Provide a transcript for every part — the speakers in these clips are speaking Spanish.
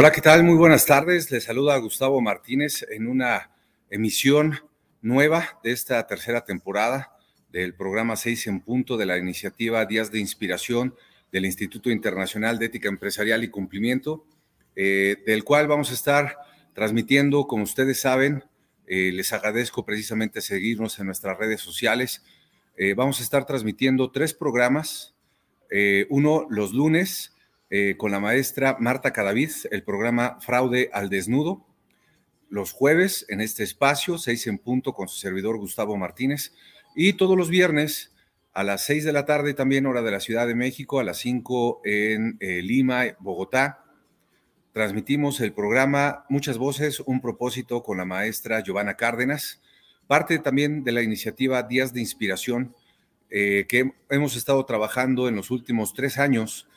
Hola, ¿qué tal? Muy buenas tardes. Les saluda Gustavo Martínez en una emisión nueva de esta tercera temporada del programa 6 en punto de la iniciativa Días de Inspiración del Instituto Internacional de Ética Empresarial y Cumplimiento, eh, del cual vamos a estar transmitiendo, como ustedes saben, eh, les agradezco precisamente seguirnos en nuestras redes sociales. Eh, vamos a estar transmitiendo tres programas, uno los lunes, eh, con la maestra Marta Cadavid, el programa Fraude al Desnudo, los jueves en este espacio, seis en punto, con su servidor Gustavo Martínez, y todos los viernes a las seis de la tarde, también hora de la Ciudad de México, a las cinco en eh, Lima, Bogotá. Transmitimos el programa Muchas Voces, un propósito con la maestra Giovanna Cárdenas, parte también de la iniciativa Días de Inspiración, eh, que hemos estado trabajando en los últimos tres años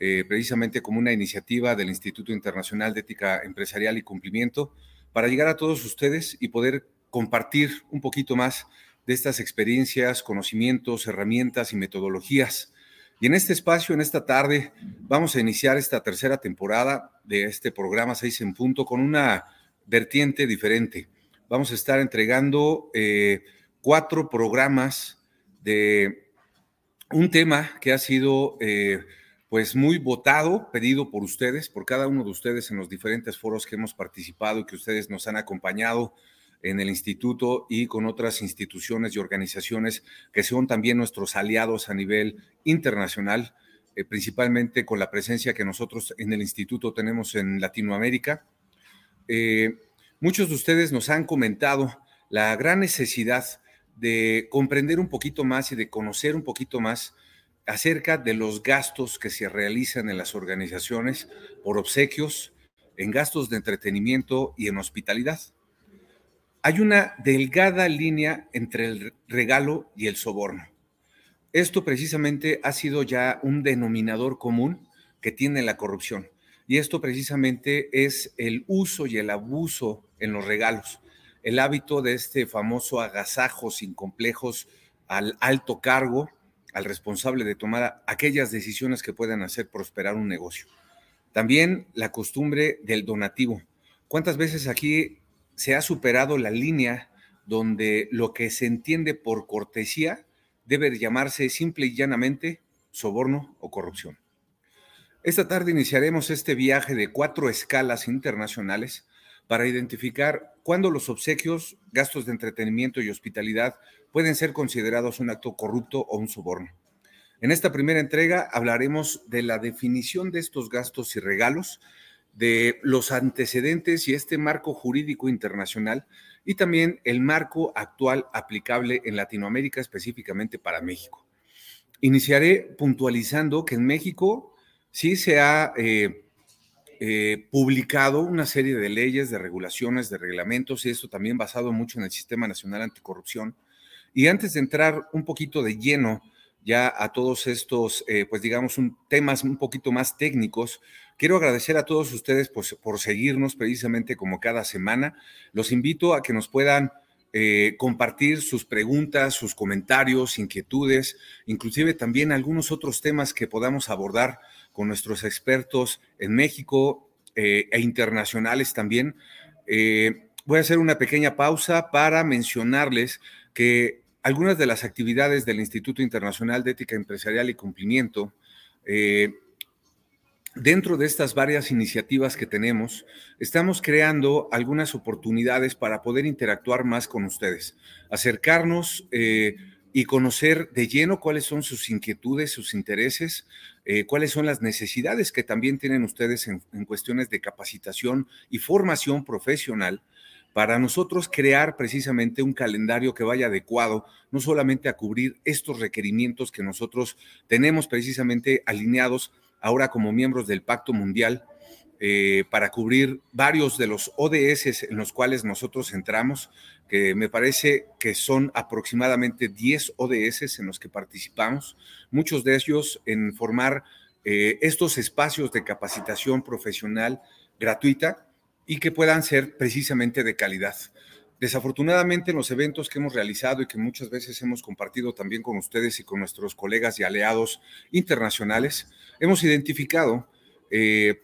eh, precisamente como una iniciativa del Instituto Internacional de Ética Empresarial y Cumplimiento, para llegar a todos ustedes y poder compartir un poquito más de estas experiencias, conocimientos, herramientas y metodologías. Y en este espacio, en esta tarde, vamos a iniciar esta tercera temporada de este programa 6 en punto con una vertiente diferente. Vamos a estar entregando eh, cuatro programas de un tema que ha sido eh, pues muy votado, pedido por ustedes, por cada uno de ustedes en los diferentes foros que hemos participado y que ustedes nos han acompañado en el instituto y con otras instituciones y organizaciones que son también nuestros aliados a nivel internacional, eh, principalmente con la presencia que nosotros en el instituto tenemos en Latinoamérica. Eh, muchos de ustedes nos han comentado la gran necesidad de comprender un poquito más y de conocer un poquito más acerca de los gastos que se realizan en las organizaciones por obsequios, en gastos de entretenimiento y en hospitalidad. Hay una delgada línea entre el regalo y el soborno. Esto precisamente ha sido ya un denominador común que tiene la corrupción. Y esto precisamente es el uso y el abuso en los regalos, el hábito de este famoso agasajo sin complejos al alto cargo, al responsable de tomar aquellas decisiones que puedan hacer prosperar un negocio. También la costumbre del donativo. ¿Cuántas veces aquí se ha superado la línea donde lo que se entiende por cortesía debe llamarse simple y llanamente soborno o corrupción? Esta tarde iniciaremos este viaje de cuatro escalas internacionales para identificar cuándo los obsequios, gastos de entretenimiento y hospitalidad pueden ser considerados un acto corrupto o un soborno. En esta primera entrega hablaremos de la definición de estos gastos y regalos, de los antecedentes y este marco jurídico internacional y también el marco actual aplicable en Latinoamérica, específicamente para México. Iniciaré puntualizando que en México sí se ha eh, eh, publicado una serie de leyes, de regulaciones, de reglamentos, y esto también basado mucho en el Sistema Nacional Anticorrupción, y antes de entrar un poquito de lleno ya a todos estos, eh, pues digamos, un, temas un poquito más técnicos, quiero agradecer a todos ustedes por, por, seguirnos precisamente como cada semana. Los invito a que nos puedan eh, compartir sus preguntas, sus comentarios, inquietudes, inclusive también algunos otros temas que podamos abordar con nuestros expertos en México eh, e internacionales también. voy a hacer una pequeña pausa para mencionarles que algunas de las actividades del Instituto Internacional de Ética Empresarial y Cumplimiento, eh, dentro de estas varias iniciativas que tenemos, estamos creando algunas oportunidades para poder interactuar más con ustedes, acercarnos eh, y conocer de lleno cuáles son sus inquietudes, sus intereses, eh, cuáles son las necesidades que también tienen ustedes en cuestiones de capacitación y formación profesional para nosotros crear precisamente un calendario que vaya adecuado, no solamente a cubrir estos requerimientos que nosotros tenemos precisamente alineados ahora como miembros del Pacto Mundial, eh, para cubrir varios de los ODS en los cuales nosotros entramos, que me parece que son aproximadamente 10 ODS en los que participamos, muchos de ellos en formar eh, estos espacios de capacitación profesional gratuita y que puedan ser precisamente de calidad. Desafortunadamente, en los eventos que hemos realizado y que muchas veces hemos compartido también con ustedes y con nuestros colegas y aliados internacionales, hemos identificado eh,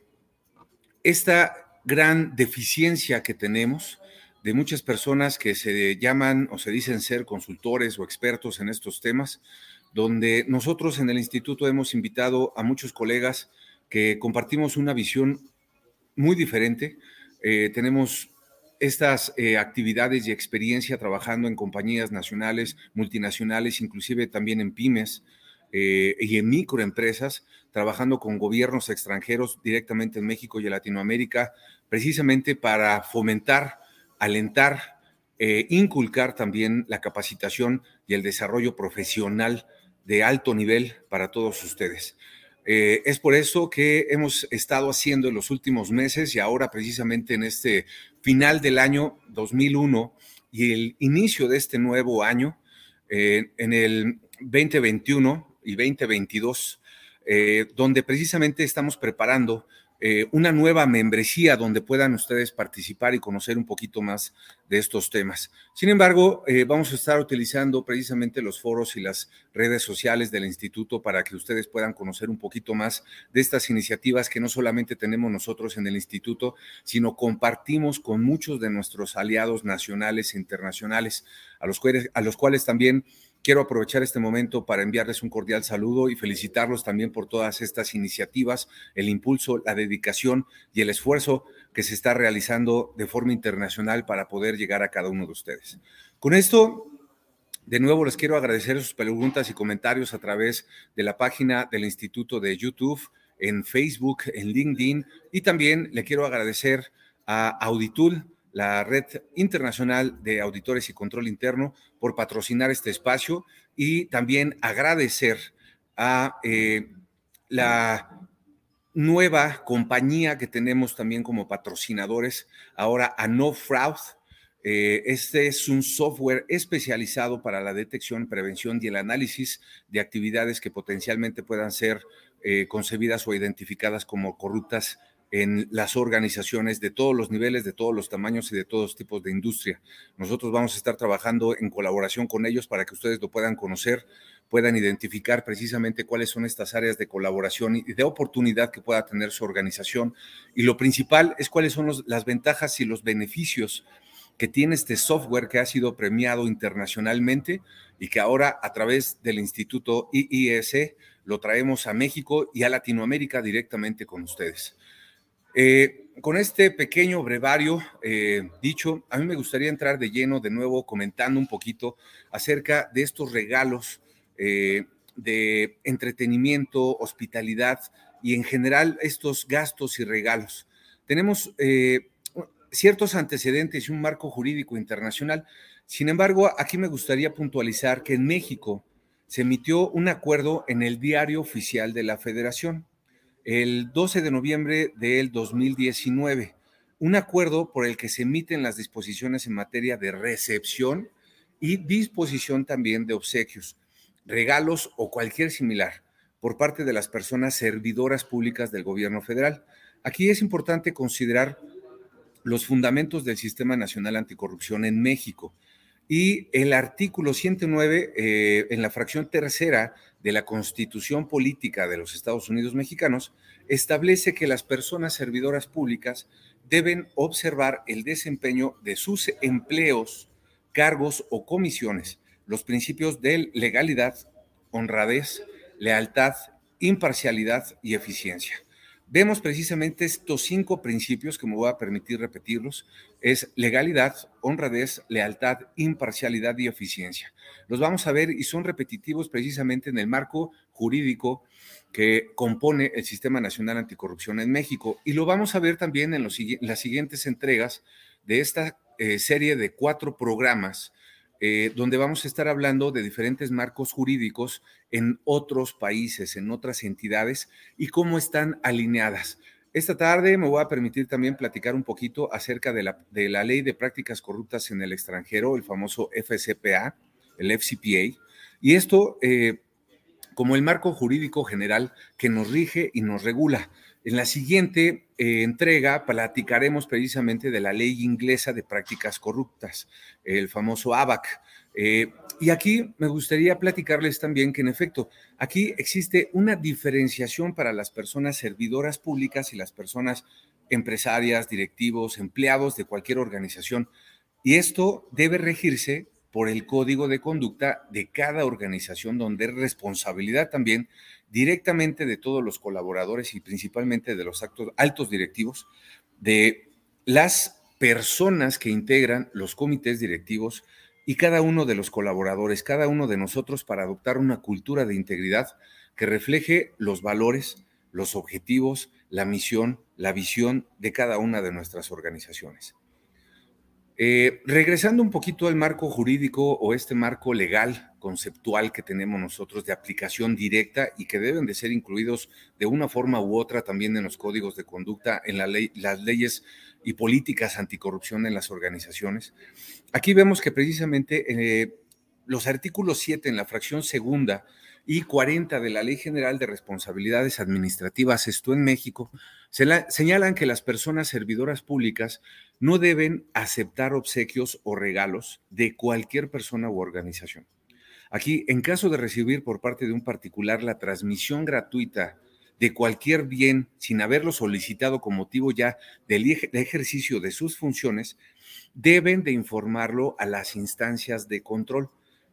esta gran deficiencia que tenemos de muchas personas que se llaman o se dicen ser consultores o expertos en estos temas, donde nosotros en el instituto hemos invitado a muchos colegas que compartimos una visión muy diferente. Eh, tenemos estas eh, actividades y experiencia trabajando en compañías nacionales, multinacionales, inclusive también en pymes eh, y en microempresas, trabajando con gobiernos extranjeros directamente en México y en Latinoamérica, precisamente para fomentar alentar, eh, inculcar también la capacitación y el desarrollo profesional de alto nivel para todos ustedes. Eh, es por eso que hemos estado haciendo en los últimos meses y ahora precisamente en este final del año 2001 y el inicio de este nuevo año, eh, en el 2021 y 2022, donde precisamente estamos preparando eh, una nueva membresía donde puedan ustedes participar y conocer un poquito más de estos temas. Sin embargo, eh, vamos a estar utilizando precisamente los foros y las redes sociales del instituto para que ustedes puedan conocer un poquito más de estas iniciativas que no solamente tenemos nosotros en el instituto, sino compartimos con muchos de nuestros aliados nacionales e internacionales, a los a los cuales también Quiero aprovechar este momento para enviarles un cordial saludo y felicitarlos también por todas estas iniciativas, el impulso, la dedicación y el esfuerzo que se está realizando de forma internacional para poder llegar a cada uno de ustedes. Con esto, de nuevo les quiero agradecer sus preguntas y comentarios a través de la página del Instituto de YouTube, en Facebook, en LinkedIn y también le quiero agradecer a Auditul la Red Internacional de Auditores y Control Interno, por patrocinar este espacio y también agradecer a eh, la nueva compañía que tenemos también como patrocinadores, ahora a No Fraud. Eh, este es un software especializado para la detección, prevención y el análisis de actividades que potencialmente puedan ser eh, concebidas o identificadas como corruptas en las organizaciones de todos los niveles, de todos los tamaños y de todos tipos de industria. Nosotros vamos a estar trabajando en colaboración con ellos para que ustedes lo puedan conocer, puedan identificar precisamente cuáles son estas áreas de colaboración y de oportunidad que pueda tener su organización. Y lo principal es cuáles son las ventajas y los beneficios que tiene este software que ha sido premiado internacionalmente y que ahora a través del Instituto IIS lo traemos a México y a Latinoamérica directamente con ustedes. Eh, con este pequeño brevario eh, dicho, a mí me gustaría entrar de lleno de nuevo comentando un poquito acerca de estos regalos eh, de entretenimiento, hospitalidad y en general estos gastos y regalos. Tenemos ciertos antecedentes y un marco jurídico internacional. Sin embargo, aquí me gustaría puntualizar que en México se emitió un acuerdo en el diario oficial de la Federación el 12 de noviembre del 2019, un acuerdo por el que se emiten las disposiciones en materia de recepción y disposición también de obsequios, regalos o cualquier similar por parte de las personas servidoras públicas del gobierno federal. Aquí es importante considerar los fundamentos del Sistema Nacional Anticorrupción en México y el artículo 109 eh, en la fracción tercera de la Constitución Política de los Estados Unidos Mexicanos establece que las personas servidoras públicas deben observar el desempeño de sus empleos, cargos o comisiones, los principios de legalidad, honradez, lealtad, imparcialidad y eficiencia. Vemos precisamente estos cinco principios que me voy a permitir repetirlos. Es legalidad, honradez, lealtad, imparcialidad y eficiencia. Los vamos a ver y son repetitivos precisamente en el marco jurídico que compone el Sistema Nacional Anticorrupción en México. Y lo vamos a ver también en, las siguientes entregas de esta eh, serie de cuatro programas eh, donde vamos a estar hablando de diferentes marcos jurídicos en otros países, en otras entidades y cómo están alineadas. Esta tarde me voy a permitir también platicar un poquito acerca de la, de la ley de prácticas corruptas en el extranjero, el famoso FCPA, el FCPA, y esto eh, como el marco jurídico general que nos rige y nos regula. En la siguiente eh, entrega platicaremos precisamente de la ley inglesa de prácticas corruptas, el famoso ABAC. Eh, y aquí me gustaría platicarles también que en efecto, aquí existe una diferenciación para las personas servidoras públicas y las personas empresarias, directivos, empleados de cualquier organización. Y esto debe regirse por el código de conducta de cada organización, donde es responsabilidad también directamente de todos los colaboradores y principalmente de los actos, altos directivos, de las personas que integran los comités directivos y cada uno de los colaboradores, cada uno de nosotros para adoptar una cultura de integridad que refleje los valores, los objetivos, la misión, la visión de cada una de nuestras organizaciones. Eh, regresando un poquito al marco jurídico o este marco legal, conceptual que tenemos nosotros de aplicación directa y que deben de ser incluidos de una forma u otra también en los códigos de conducta, en la ley, las leyes y políticas anticorrupción en las organizaciones. Aquí vemos que precisamente eh, los artículos 7 en la fracción segunda y 40 de la Ley General de Responsabilidades Administrativas, esto en México, señalan que las personas servidoras públicas no deben aceptar obsequios o regalos de cualquier persona u organización. Aquí, en caso de recibir por parte de un particular la transmisión gratuita de cualquier bien sin haberlo solicitado con motivo ya del ejercicio de sus funciones, deben de informarlo a las instancias de control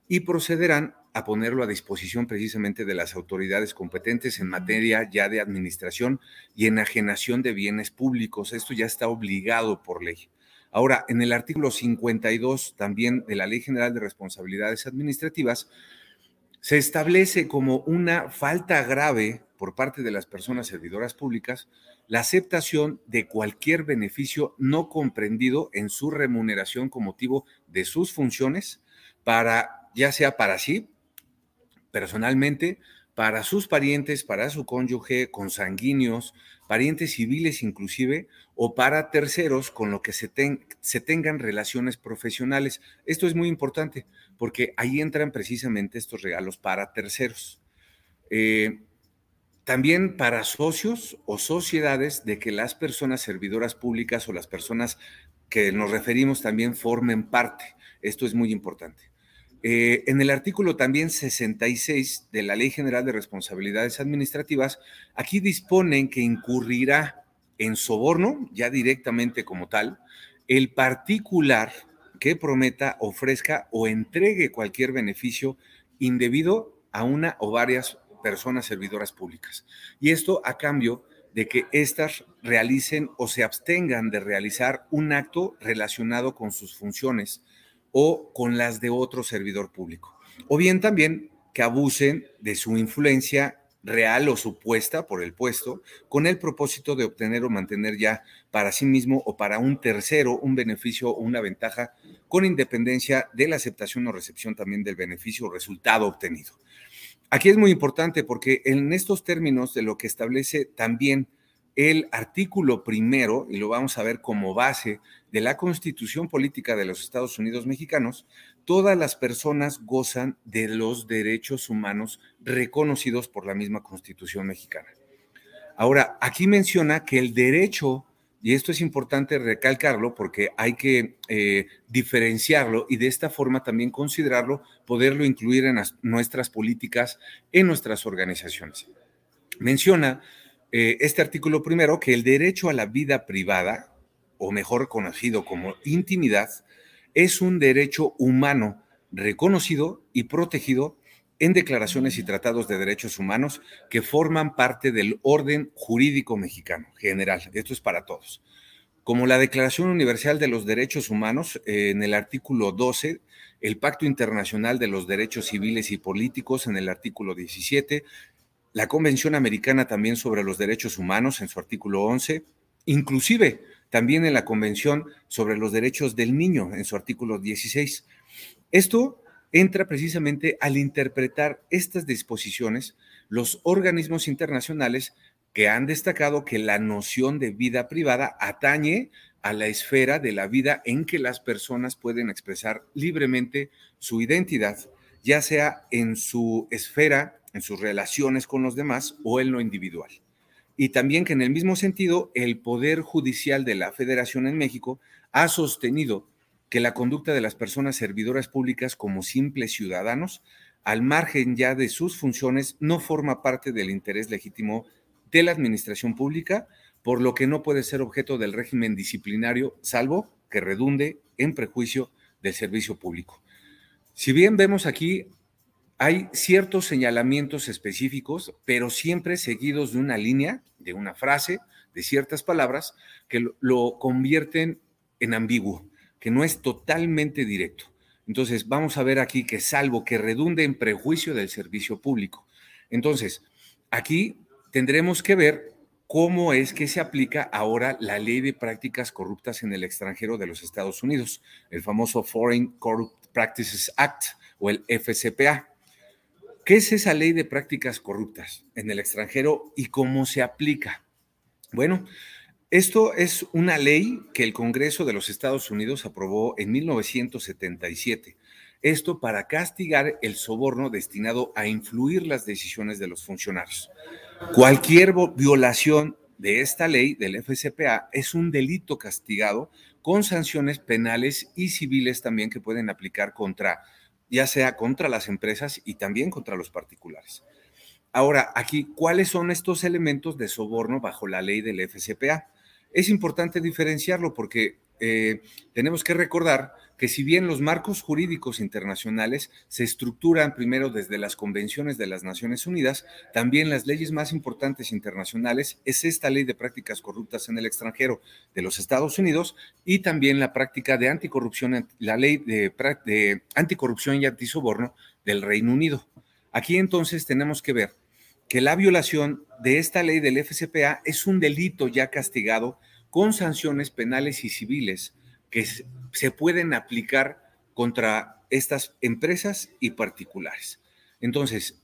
y procederán a ponerlo a disposición precisamente de las autoridades competentes en materia ya de administración y enajenación de bienes públicos. Esto ya está obligado por ley. Ahora, en el artículo 52 también de la Ley General de Responsabilidades Administrativas, se establece como una falta grave por parte de las personas servidoras públicas la aceptación de cualquier beneficio no comprendido en su remuneración con motivo de sus funciones para, ya sea para sí, personalmente para sus parientes, para su cónyuge, consanguíneos, parientes civiles inclusive, o para terceros con lo que se, tengan relaciones profesionales. Esto es muy importante porque ahí entran precisamente estos regalos para terceros. Eh, también para socios o sociedades de que las personas servidoras públicas o las personas que nos referimos también formen parte. Esto es muy importante. Eh, en el artículo también 66 de la Ley General de Responsabilidades Administrativas, aquí disponen que incurrirá en soborno, ya directamente como tal, el particular que prometa, ofrezca o entregue cualquier beneficio indebido a una o varias personas servidoras públicas. Y esto a cambio de que éstas realicen o se abstengan de realizar un acto relacionado con sus funciones o con las de otro servidor público. O bien también que abusen de su influencia real o supuesta por el puesto con el propósito de obtener o mantener ya para sí mismo o para un tercero un beneficio o una ventaja con independencia de la aceptación o recepción también del beneficio o resultado obtenido. Aquí es muy importante porque en estos términos de lo que establece también el artículo primero, y lo vamos a ver como base de la Constitución Política de los Estados Unidos Mexicanos, todas las personas gozan de los derechos humanos reconocidos por la misma Constitución mexicana. Ahora, aquí menciona que el derecho, y esto es importante recalcarlo porque hay que eh, diferenciarlo y de esta forma también considerarlo, poderlo incluir en nuestras políticas, en nuestras organizaciones. Menciona eh, este artículo primero que el derecho a la vida privada, o mejor conocido como intimidad, es un derecho humano reconocido y protegido en declaraciones y tratados de derechos humanos que forman parte del orden jurídico mexicano general. Esto es para todos. Como la Declaración Universal de los Derechos Humanos, eh, en el artículo 12, el Pacto Internacional de los Derechos Civiles y Políticos, en el artículo 17, la Convención Americana también sobre los Derechos Humanos en su artículo 11, inclusive también en la Convención sobre los Derechos del Niño en su artículo 16. Esto entra precisamente al interpretar estas disposiciones los organismos internacionales que han destacado que la noción de vida privada atañe a la esfera de la vida en que las personas pueden expresar libremente su identidad, ya sea en su esfera en sus relaciones con los demás o en lo individual. Y también que en el mismo sentido, el Poder Judicial de la Federación en México ha sostenido que la conducta de las personas servidoras públicas como simples ciudadanos, al margen ya de sus funciones, no forma parte del interés legítimo de la administración pública por lo que no puede ser objeto del régimen disciplinario, salvo que redunde en prejuicio del servicio público. Si bien vemos aquí, hay ciertos señalamientos específicos, pero siempre seguidos de una línea, de una frase, de ciertas palabras, que lo, convierten en ambiguo, que no es totalmente directo. Entonces, vamos a ver aquí que salvo que redunde en prejuicio del servicio público. Entonces, aquí tendremos que ver cómo es que se aplica ahora la ley de prácticas corruptas en el extranjero de los Estados Unidos, el famoso Foreign Corrupt Practices Act o el FCPA. ¿Qué es esa ley de prácticas corruptas en el extranjero y cómo se aplica? Bueno, esto es una ley que el Congreso de los Estados Unidos aprobó en 1977. Esto para castigar el soborno destinado a influir las decisiones de los funcionarios. Cualquier violación de esta ley del FCPA es un delito castigado con sanciones penales y civiles también que pueden aplicar contra, ya sea contra las empresas y también contra los particulares. Ahora, aquí, ¿cuáles son estos elementos de soborno bajo la ley del FCPA? Es importante diferenciarlo porque eh, tenemos que recordar que si bien los marcos jurídicos internacionales se estructuran primero desde las convenciones de las Naciones Unidas, también las leyes más importantes internacionales es esta ley de prácticas corruptas en el extranjero de los Estados Unidos y también la práctica de anticorrupción, la ley de, anticorrupción y antisoborno del Reino Unido. Aquí entonces tenemos que ver que la violación de esta ley del FCPA es un delito ya castigado con sanciones penales y civiles que se pueden aplicar contra estas empresas y particulares. Entonces,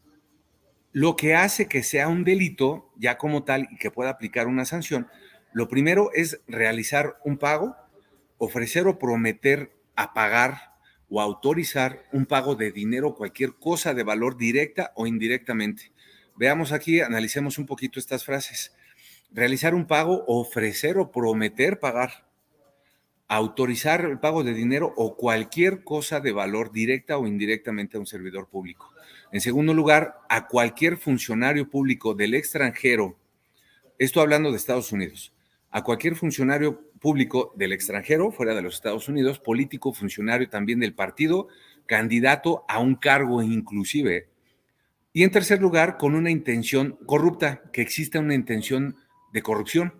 lo que hace que sea un delito ya como tal y que pueda aplicar una sanción, lo primero es realizar un pago, ofrecer o prometer a pagar o autorizar un pago de dinero, cualquier cosa de valor directa o indirectamente. Veamos aquí, analicemos un poquito estas frases. Realizar un pago, ofrecer o prometer pagar. Autorizar el pago de dinero o cualquier cosa de valor directa o indirectamente a un servidor público. En segundo lugar, a cualquier funcionario público del extranjero, esto hablando de Estados Unidos, a cualquier funcionario público del extranjero, fuera de los Estados Unidos, político, funcionario también del partido, candidato a un cargo inclusive y en tercer lugar, con una intención corrupta, que exista una intención de corrupción.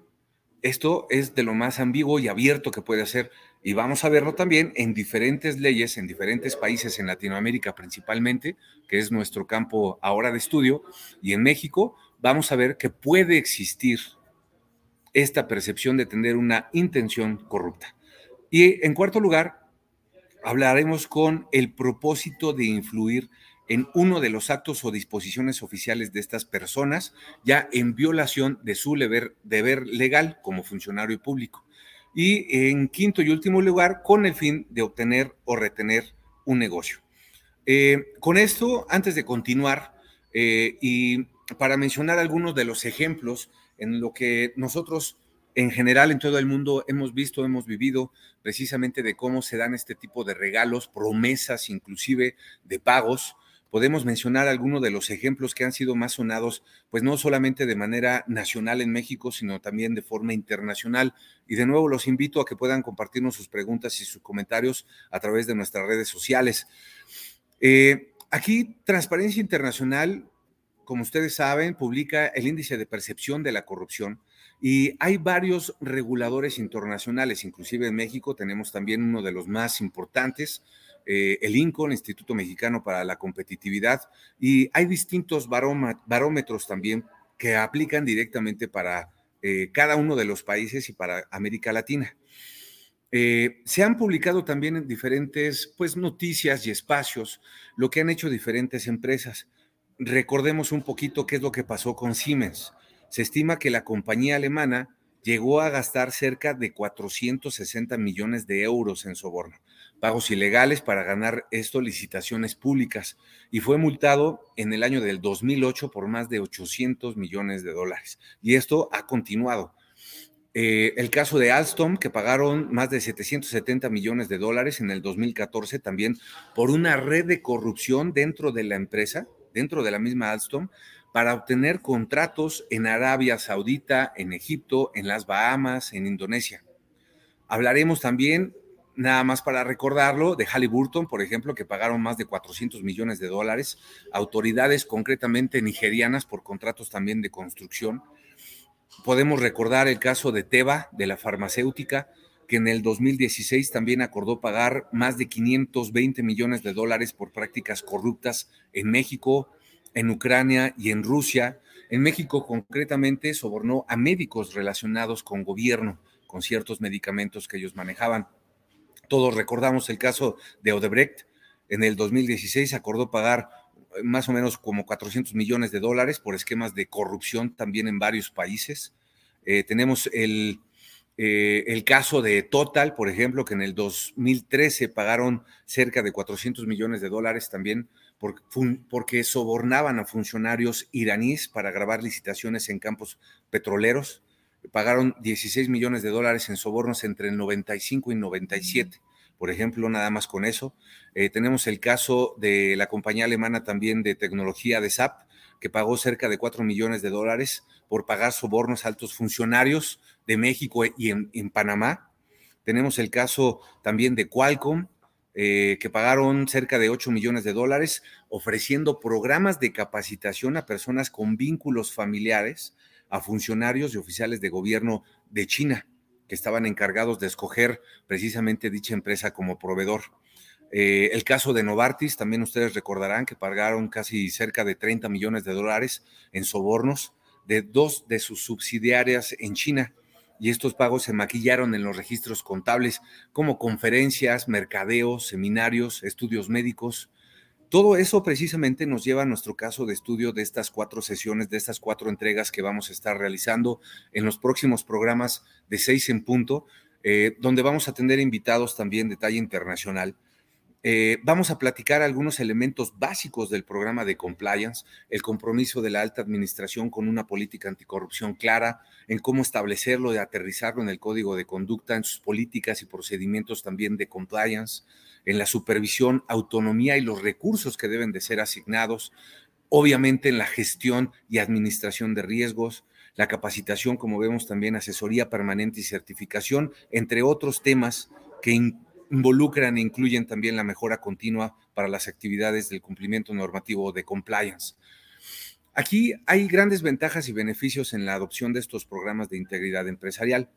Esto es de lo más ambiguo y abierto que puede ser. Y vamos a verlo también en diferentes leyes, en diferentes países, en Latinoamérica principalmente, que es nuestro campo ahora de estudio, y en México, vamos a ver que puede existir esta percepción de tener una intención corrupta. Y en cuarto lugar, hablaremos con el propósito de influir en uno de los actos o disposiciones oficiales de estas personas, ya en violación de su deber, legal como funcionario público. Y en quinto y último lugar, con el fin de obtener o retener un negocio. Eh, con esto, antes de continuar, eh, y para mencionar algunos de los ejemplos en lo que nosotros en general en todo el mundo hemos visto, hemos vivido precisamente de cómo se dan este tipo de regalos, promesas inclusive de pagos, podemos mencionar algunos de los ejemplos que han sido más sonados, pues no solamente de manera nacional en México, sino también de forma internacional. Y de nuevo los invito a que puedan compartirnos sus preguntas y sus comentarios a través de nuestras redes sociales. Eh, aquí, Transparencia Internacional, como ustedes saben, publica el índice de percepción de la corrupción. Y hay varios reguladores internacionales, inclusive en México tenemos también uno de los más importantes, eh, el INCO, el Instituto Mexicano para la Competitividad, y hay distintos barómetros también que aplican directamente para eh, cada uno de los países y para América Latina. Eh, se han publicado también en diferentes pues, noticias y espacios lo que han hecho diferentes empresas. Recordemos un poquito qué es lo que pasó con Siemens. Se estima que la compañía alemana llegó a gastar cerca de 460 millones de euros en soborno pagos ilegales para ganar esto, licitaciones públicas, y fue multado en el año del 2008 por más de 800 millones de dólares. Y esto ha continuado. Eh, el caso de Alstom, que pagaron más de 770 millones de dólares en el 2014 también por una red de corrupción dentro de la empresa, dentro de la misma Alstom, para obtener contratos en Arabia Saudita, en Egipto, en las Bahamas, en Indonesia. Hablaremos también, nada más para recordarlo, de Halliburton, por ejemplo, que pagaron más de 400 millones de dólares, autoridades concretamente nigerianas por contratos también de construcción. Podemos recordar el caso de Teva, de la farmacéutica, que en el 2016 también acordó pagar más de 520 millones de dólares por prácticas corruptas en México, en Ucrania y en Rusia. En México concretamente sobornó a médicos relacionados con gobierno, con ciertos medicamentos que ellos manejaban. Todos recordamos el caso de Odebrecht. En el 2016 acordó pagar eh, más o menos como 400 millones de dólares por esquemas de corrupción también en varios países. Eh, tenemos el, eh, el caso de Total, por ejemplo, que en el 2013 pagaron cerca de 400 millones de dólares también porque sobornaban a funcionarios iraníes para grabar licitaciones en campos petroleros. Pagaron 16 millones de dólares en sobornos entre el 95 y 97, por ejemplo, nada más con eso. Eh, tenemos el caso de la compañía alemana también de tecnología de SAP, que pagó cerca de 4 millones de dólares por pagar sobornos a altos funcionarios de México y en, en Panamá. Tenemos el caso también de Qualcomm, eh, que pagaron cerca de 8 millones de dólares ofreciendo programas de capacitación a personas con vínculos familiares, a funcionarios y oficiales de gobierno de China, que estaban encargados de escoger precisamente dicha empresa como proveedor. Eh, el caso de Novartis, también ustedes recordarán que pagaron casi cerca de 30 millones de dólares en sobornos de dos de sus subsidiarias en China y estos pagos se maquillaron en los registros contables como conferencias, mercadeos, seminarios, estudios médicos. Todo eso precisamente nos lleva a nuestro caso de estudio de estas cuatro sesiones, de estas cuatro entregas que vamos a estar realizando en los próximos programas de seis en punto, eh, donde vamos a tener invitados también de talla internacional. Eh, vamos a platicar algunos elementos básicos del programa de compliance, el compromiso de la alta administración con una política anticorrupción clara, en cómo establecerlo y aterrizarlo en el código de conducta, en sus políticas y procedimientos también de compliance, en la supervisión, autonomía y los recursos que deben de ser asignados, obviamente en la gestión y administración de riesgos, la capacitación, como vemos también, asesoría permanente y certificación, entre otros temas que involucran e incluyen también la mejora continua para las actividades del cumplimiento normativo de compliance. Aquí hay grandes ventajas y beneficios en la adopción de estos programas de integridad empresarial,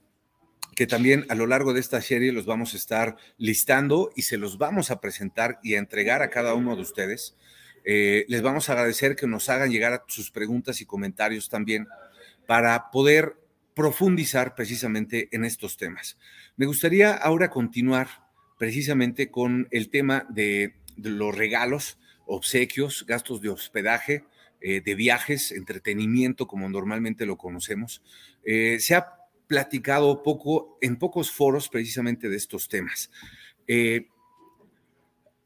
que también a lo largo de esta serie los vamos a estar listando y se los vamos a presentar y a entregar a cada uno de ustedes. Eh, les vamos a agradecer que nos hagan llegar sus preguntas y comentarios también para poder profundizar precisamente en estos temas. Me gustaría ahora continuar precisamente con el tema de, los regalos, obsequios, gastos de hospedaje, eh, de viajes, entretenimiento, como normalmente lo conocemos. Eh, se ha platicado poco en pocos foros precisamente de estos temas. Eh,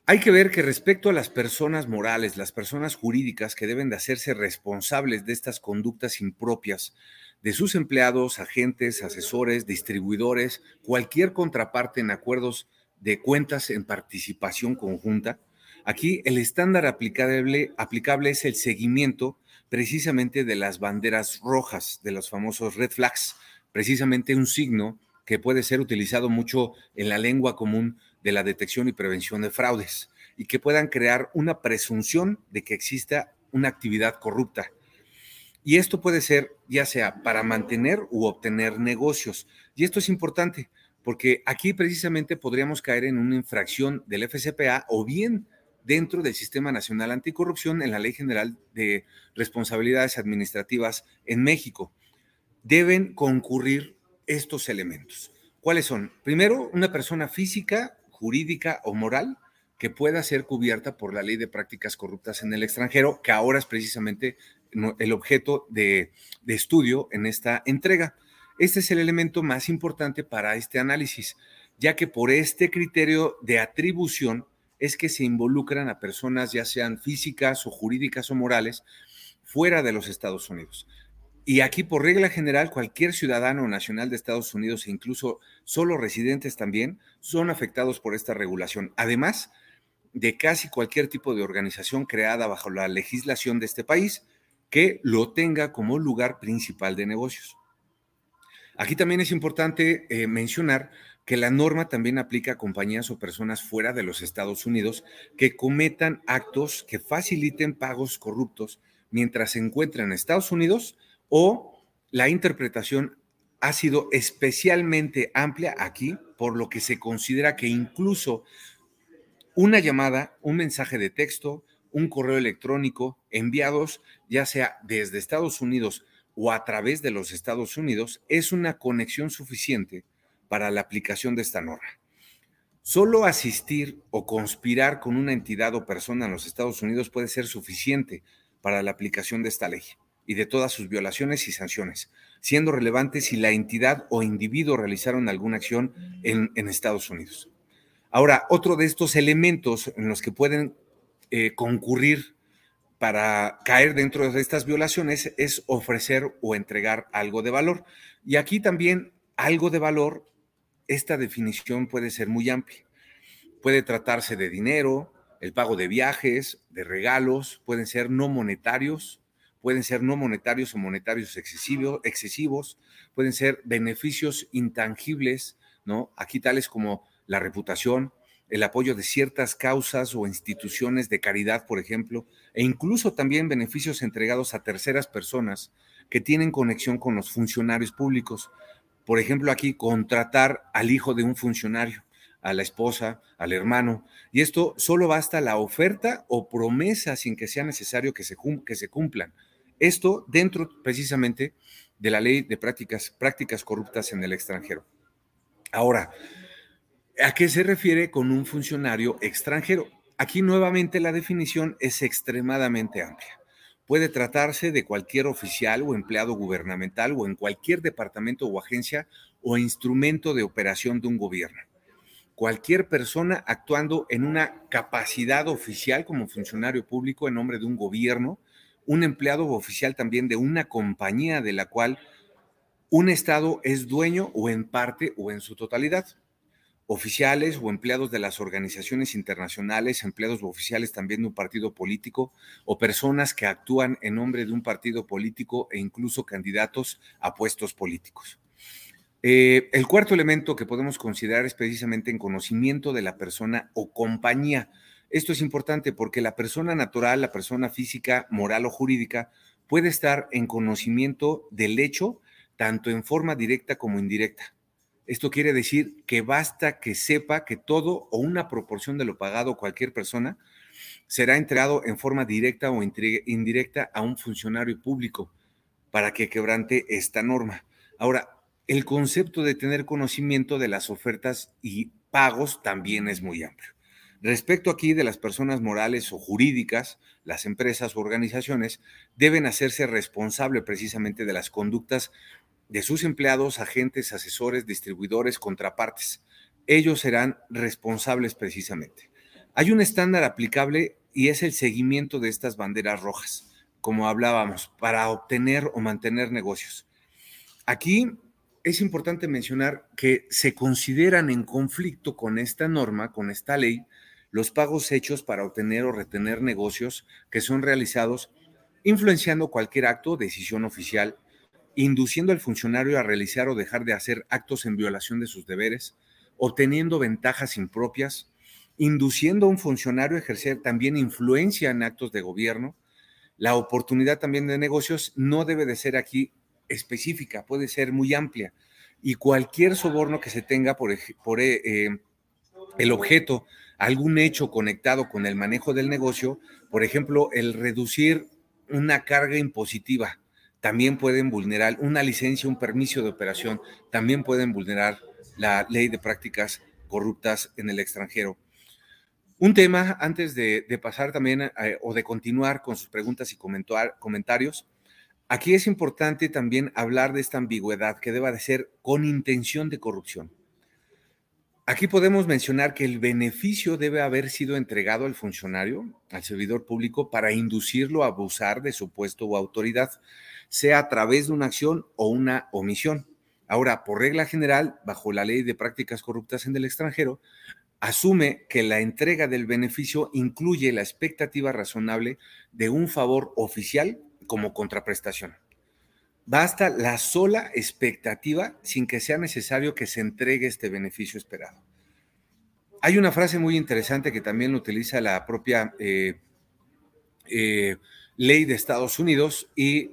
hay que ver que respecto a las personas morales, las personas jurídicas que deben de hacerse responsables de estas conductas impropias de sus empleados, agentes, asesores, distribuidores, cualquier contraparte en acuerdos de cuentas en participación conjunta. Aquí el estándar aplicable, aplicable es el seguimiento precisamente de las banderas rojas, de los famosos red flags, precisamente un signo que puede ser utilizado mucho en la lengua común de la detección y prevención de fraudes y que puedan crear una presunción de que exista una actividad corrupta. Y esto puede ser ya sea para mantener u obtener negocios. Y esto es importante porque aquí precisamente podríamos caer en una infracción del FCPA o bien dentro del Sistema Nacional Anticorrupción en la Ley General de Responsabilidades Administrativas en México. Deben concurrir estos elementos. ¿Cuáles son? Primero, una persona física, jurídica o moral que pueda ser cubierta por la ley de prácticas corruptas en el extranjero, que ahora es precisamente el objeto de, estudio en esta entrega. Este es el elemento más importante para este análisis, ya que por este criterio de atribución es que se involucran a personas ya sean físicas o jurídicas o morales fuera de los Estados Unidos. Y aquí, por regla general, cualquier ciudadano nacional de Estados Unidos e incluso solo residentes también son afectados por esta regulación. Además de casi cualquier tipo de organización creada bajo la legislación de este país, que lo tenga como lugar principal de negocios. Aquí también es importante eh, mencionar que la norma también aplica a compañías o personas fuera de los Estados Unidos que cometan actos que faciliten pagos corruptos mientras se encuentran en Estados Unidos o la interpretación ha sido especialmente amplia aquí, por lo que se considera que incluso una llamada, un mensaje de texto, un correo electrónico enviados ya sea desde Estados Unidos o a través de los Estados Unidos es una conexión suficiente para la aplicación de esta norma. Solo asistir o conspirar con una entidad o persona en los Estados Unidos puede ser suficiente para la aplicación de esta ley y de todas sus violaciones y sanciones, siendo relevante si la entidad o individuo realizaron alguna acción en, Estados Unidos. Ahora, otro de estos elementos en los que pueden eh, concurrir para caer dentro de estas violaciones es ofrecer o entregar algo de valor. Y aquí también algo de valor, esta definición puede ser muy amplia. Puede tratarse de dinero, el pago de viajes, de regalos, pueden ser no monetarios, pueden ser no monetarios o monetarios excesivos, excesivos pueden ser beneficios intangibles, ¿no? Aquí tales como la reputación, el apoyo de ciertas causas o instituciones de caridad, por ejemplo, e incluso también beneficios entregados a terceras personas que tienen conexión con los funcionarios públicos. Por ejemplo, aquí contratar al hijo de un funcionario, a la esposa, al hermano. Y esto solo basta la oferta o promesa sin que sea necesario que se, que se cumplan. Esto dentro precisamente de la ley de prácticas, prácticas corruptas en el extranjero. Ahora, ¿A qué se refiere con un funcionario extranjero? Aquí nuevamente la definición es extremadamente amplia. Puede tratarse de cualquier oficial o empleado gubernamental o en cualquier departamento o agencia o instrumento de operación de un gobierno. Cualquier persona actuando en una capacidad oficial como funcionario público en nombre de un gobierno, un empleado oficial también de una compañía de la cual un Estado es dueño o en parte o en su totalidad oficiales o empleados de las organizaciones internacionales, empleados o oficiales también de un partido político o personas que actúan en nombre de un partido político e incluso candidatos a puestos políticos. Eh, el cuarto elemento que podemos considerar es precisamente en conocimiento de la persona o compañía. Esto es importante porque la persona natural, la persona física, moral o jurídica puede estar en conocimiento del hecho tanto en forma directa como indirecta. Esto quiere decir que basta que sepa que todo o una proporción de lo pagado cualquier persona será entregado en forma directa o indirecta a un funcionario público para que quebrante esta norma. Ahora, el concepto de tener conocimiento de las ofertas y pagos también es muy amplio. Respecto aquí de las personas morales o jurídicas, las empresas o organizaciones deben hacerse responsable precisamente de las conductas de sus empleados, agentes, asesores, distribuidores, contrapartes. Ellos serán responsables precisamente. Hay un estándar aplicable y es el seguimiento de estas banderas rojas, como hablábamos, para obtener o mantener negocios. Aquí es importante mencionar que se consideran en conflicto con esta norma, con esta ley, los pagos hechos para obtener o retener negocios que son realizados influenciando cualquier acto o decisión oficial induciendo al funcionario a realizar o dejar de hacer actos en violación de sus deberes, obteniendo ventajas impropias, induciendo a un funcionario a ejercer también influencia en actos de gobierno. La oportunidad también de negocios no debe de ser aquí específica, puede ser muy amplia. Y cualquier soborno que se tenga por, eh, eh, el objeto, algún hecho conectado con el manejo del negocio, por ejemplo, el reducir una carga impositiva, también pueden vulnerar una licencia, un permiso de operación, también pueden vulnerar la ley de prácticas corruptas en el extranjero. Un tema, antes de, pasar también eh, o de continuar con sus preguntas y comentarios, aquí es importante también hablar de esta ambigüedad que deba de ser con intención de corrupción. Aquí podemos mencionar que el beneficio debe haber sido entregado al funcionario, al servidor público, para inducirlo a abusar de su puesto o autoridad, sea a través de una acción o una omisión. Ahora, por regla general, bajo la ley de prácticas corruptas en el extranjero, asume que la entrega del beneficio incluye la expectativa razonable de un favor oficial como contraprestación. Basta la sola expectativa sin que sea necesario que se entregue este beneficio esperado. Hay una frase muy interesante que también utiliza la propia eh, eh, ley de Estados Unidos y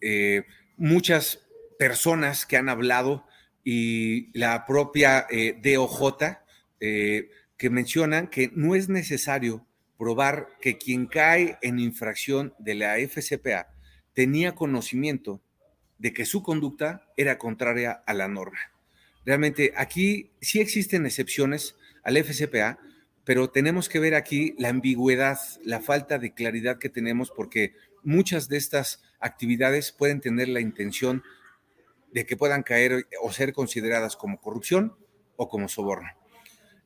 eh, muchas personas que han hablado y la propia DOJ que mencionan que no es necesario probar que quien cae en infracción de la FCPA tenía conocimiento de que su conducta era contraria a la norma. Realmente aquí sí existen excepciones al FCPA, pero tenemos que ver aquí la ambigüedad, la falta de claridad que tenemos porque muchas de estas actividades pueden tener la intención de que puedan caer o ser consideradas como corrupción o como soborno.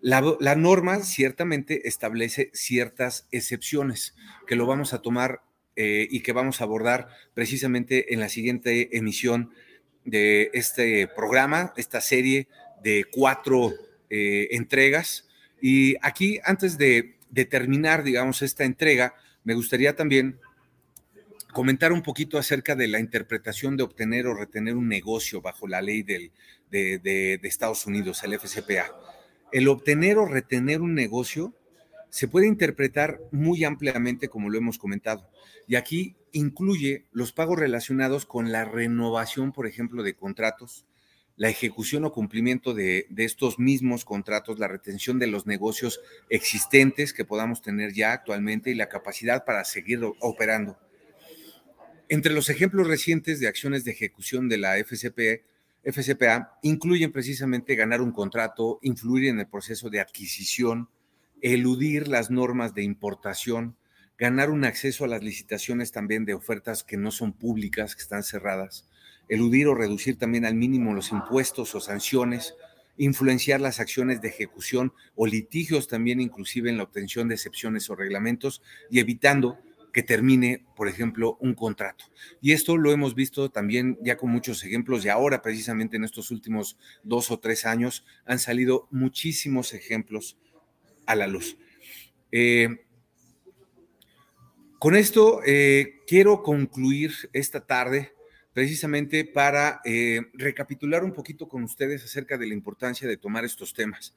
La, norma ciertamente establece ciertas excepciones que lo vamos a tomar eh, y que vamos a abordar precisamente en la siguiente emisión de este programa, esta serie de cuatro eh, entregas. Y aquí, antes de, terminar, digamos, esta entrega, me gustaría también comentar un poquito acerca de la interpretación de obtener o retener un negocio bajo la ley de, de, Estados Unidos, el FCPA. El obtener o retener un negocio se puede interpretar muy ampliamente, como lo hemos comentado. Y aquí incluye los pagos relacionados con la renovación, por ejemplo, de contratos, la ejecución o cumplimiento de, estos mismos contratos, la retención de los negocios existentes que podamos tener ya actualmente y la capacidad para seguir operando. Entre los ejemplos recientes de acciones de ejecución de la FCP FCPA incluyen precisamente ganar un contrato, influir en el proceso de adquisición, eludir las normas de importación, ganar un acceso a las licitaciones también de ofertas que no son públicas, que están cerradas, eludir o reducir también al mínimo los impuestos o sanciones, influenciar las acciones de ejecución o litigios también inclusive en la obtención de excepciones o reglamentos y evitando que termine, por ejemplo, un contrato. Y esto lo hemos visto también ya con muchos ejemplos y ahora precisamente en estos últimos dos o tres años han salido muchísimos ejemplos a la luz. Eh, con esto eh, quiero concluir esta tarde precisamente para eh, recapitular un poquito con ustedes acerca de la importancia de tomar estos temas.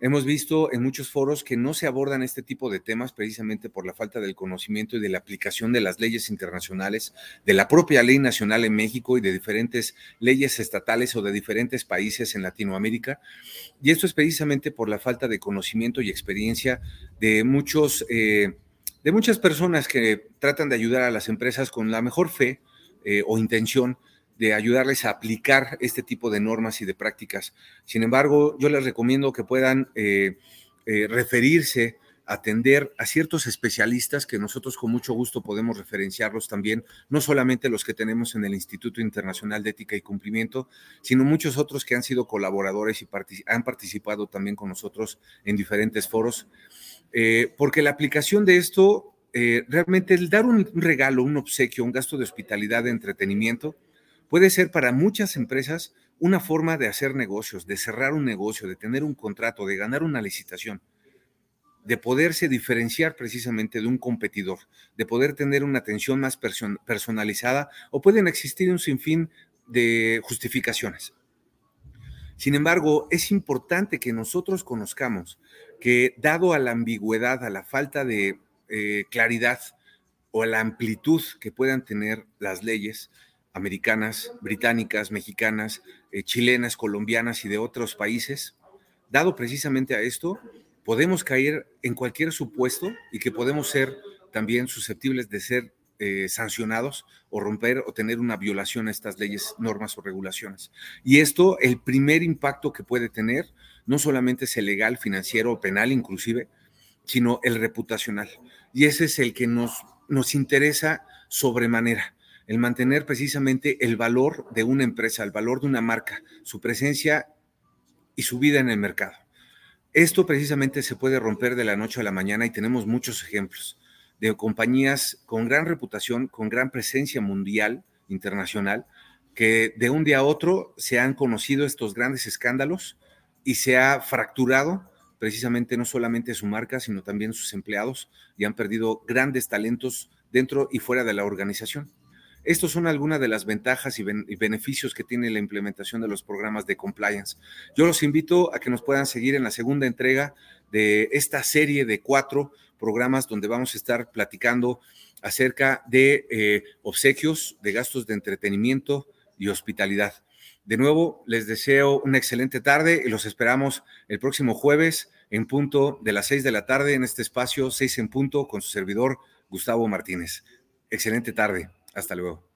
Hemos visto en muchos foros que no se abordan este tipo de temas precisamente por la falta del conocimiento y de la aplicación de las leyes internacionales, de la propia ley nacional en México y de diferentes leyes estatales o de diferentes países en Latinoamérica. Y esto es precisamente por la falta de conocimiento y experiencia de muchos, eh, de muchas personas que tratan de ayudar a las empresas con la mejor fe eh, o intención de ayudarles a aplicar este tipo de normas y de prácticas. Sin embargo, yo les recomiendo que puedan eh, eh, referirse, atender a ciertos especialistas que nosotros con mucho gusto podemos referenciarlos también, no solamente los que tenemos en el Instituto Internacional de Ética y Cumplimiento, sino muchos otros que han sido colaboradores y han participado también con nosotros en diferentes foros, eh, porque la aplicación de esto, realmente el dar un regalo, un obsequio, un gasto de hospitalidad, de entretenimiento, puede ser para muchas empresas una forma de hacer negocios, de cerrar un negocio, de tener un contrato, de ganar una licitación, de poderse diferenciar precisamente de un competidor, de poder tener una atención más personalizada o pueden existir un sinfín de justificaciones. Sin embargo, es importante que nosotros conozcamos que dado a la ambigüedad, a la falta de eh, claridad o a la amplitud que puedan tener las leyes, americanas, británicas, mexicanas, eh, chilenas, colombianas y de otros países, dado precisamente a esto, podemos caer en cualquier supuesto y que podemos ser también susceptibles de ser eh, sancionados o romper o tener una violación a estas leyes, normas o regulaciones. Y esto, el primer impacto que puede tener, no solamente es el legal, financiero o penal inclusive, sino el reputacional. Y ese es el que nos, nos interesa sobremanera el mantener precisamente el valor de una empresa, el valor de una marca, su presencia y su vida en el mercado. Esto precisamente se puede romper de la noche a la mañana y tenemos muchos ejemplos de compañías con gran reputación, con gran presencia mundial, internacional, que de un día a otro se han conocido estos grandes escándalos y se ha fracturado precisamente no solamente su marca, sino también sus empleados y han perdido grandes talentos dentro y fuera de la organización. Estos son algunas de las ventajas y, beneficios que tiene la implementación de los programas de compliance. Yo los invito a que nos puedan seguir en la segunda entrega de esta serie de cuatro programas donde vamos a estar platicando acerca de eh, obsequios, de gastos de entretenimiento y hospitalidad. De nuevo, les deseo una excelente tarde y los esperamos el próximo jueves en punto de las seis de la tarde en este espacio, seis en punto, con su servidor Gustavo Martínez. Excelente tarde. Hasta luego.